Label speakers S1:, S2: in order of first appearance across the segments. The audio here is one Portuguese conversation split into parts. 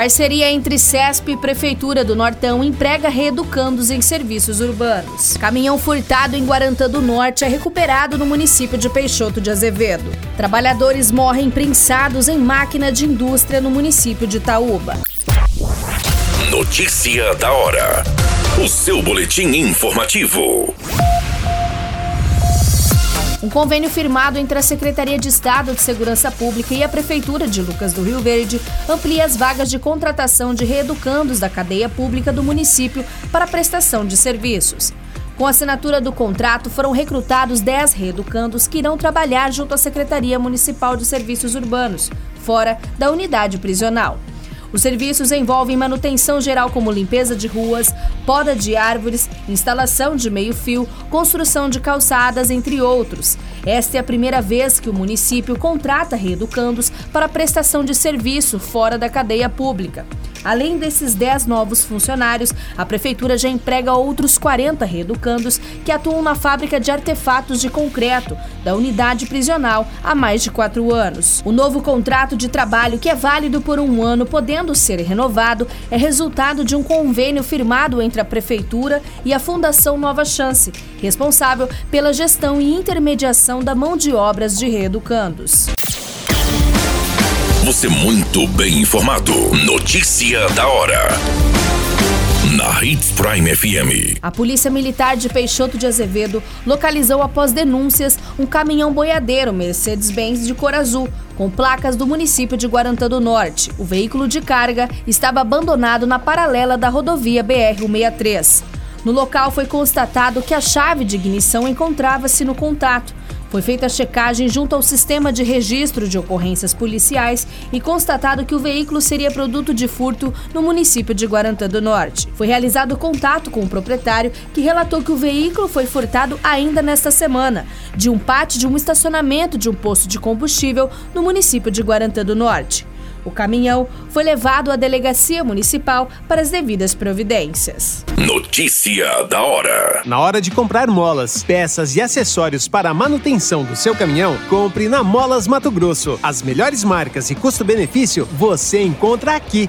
S1: Parceria entre CESP e Prefeitura do Nortão emprega reeducandos em serviços urbanos. Caminhão furtado em Guarantã do Norte é recuperado no município de Peixoto de Azevedo. Trabalhadores morrem prensados em máquina de indústria no município de Itaúba.
S2: Notícia da hora. O seu boletim informativo.
S1: Um convênio firmado entre a Secretaria de Estado de Segurança Pública e a Prefeitura de Lucas do Rio Verde amplia as vagas de contratação de reeducandos da cadeia pública do município para prestação de serviços. Com a assinatura do contrato, foram recrutados 10 reeducandos que irão trabalhar junto à Secretaria Municipal de Serviços Urbanos, fora da unidade prisional. Os serviços envolvem manutenção geral como limpeza de ruas, poda de árvores, instalação de meio-fio, construção de calçadas, entre outros. Esta é a primeira vez que o município contrata reeducandos para prestação de serviço fora da cadeia pública. Além desses 10 novos funcionários, a prefeitura já emprega outros 40 reeducandos que atuam na fábrica de artefatos de concreto da unidade prisional há mais de quatro anos. O novo contrato de trabalho, que é válido por um ano, podendo ser renovado, é resultado de um convênio firmado entre a prefeitura e a Fundação Nova Chance, responsável pela gestão e intermediação da mão de obras de reeducandos.
S2: Você muito bem informado. Notícia da hora. Na Hits Prime FM.
S1: A Polícia Militar de Peixoto de Azevedo localizou após denúncias um caminhão boiadeiro Mercedes-Benz de cor azul, com placas do município de Guarantã do Norte. O veículo de carga estava abandonado na paralela da rodovia BR-163. No local foi constatado que a chave de ignição encontrava-se no contato foi feita a checagem junto ao sistema de registro de ocorrências policiais e constatado que o veículo seria produto de furto no município de Guarantã do Norte. Foi realizado contato com o proprietário, que relatou que o veículo foi furtado ainda nesta semana, de um pátio de um estacionamento de um posto de combustível no município de Guarantã do Norte. O caminhão foi levado à delegacia municipal para as devidas providências.
S2: Notícia da hora.
S3: Na hora de comprar molas, peças e acessórios para a manutenção do seu caminhão, compre na Molas Mato Grosso. As melhores marcas e custo-benefício você encontra aqui.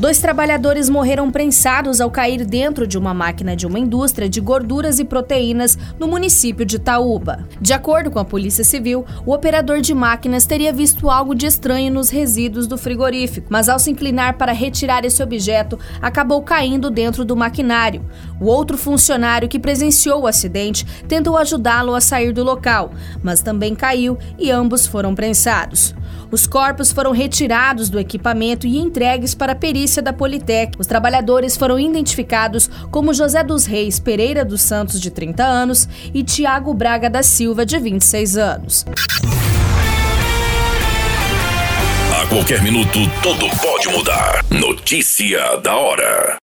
S1: Dois trabalhadores morreram prensados ao cair dentro de uma máquina de uma indústria de gorduras e proteínas no município de Itaúba. De acordo com a Polícia Civil, o operador de máquinas teria visto algo de estranho nos resíduos do frigorífico, mas ao se inclinar para retirar esse objeto, acabou caindo dentro do maquinário. O outro funcionário que presenciou o acidente tentou ajudá-lo a sair do local, mas também caiu e ambos foram prensados. Os corpos foram retirados do equipamento e entregues para a perícia da Politec. Os trabalhadores foram identificados como José dos Reis Pereira dos Santos, de 30 anos, e Tiago Braga da Silva, de 26 anos.
S2: A qualquer minuto, tudo pode mudar. Notícia da hora.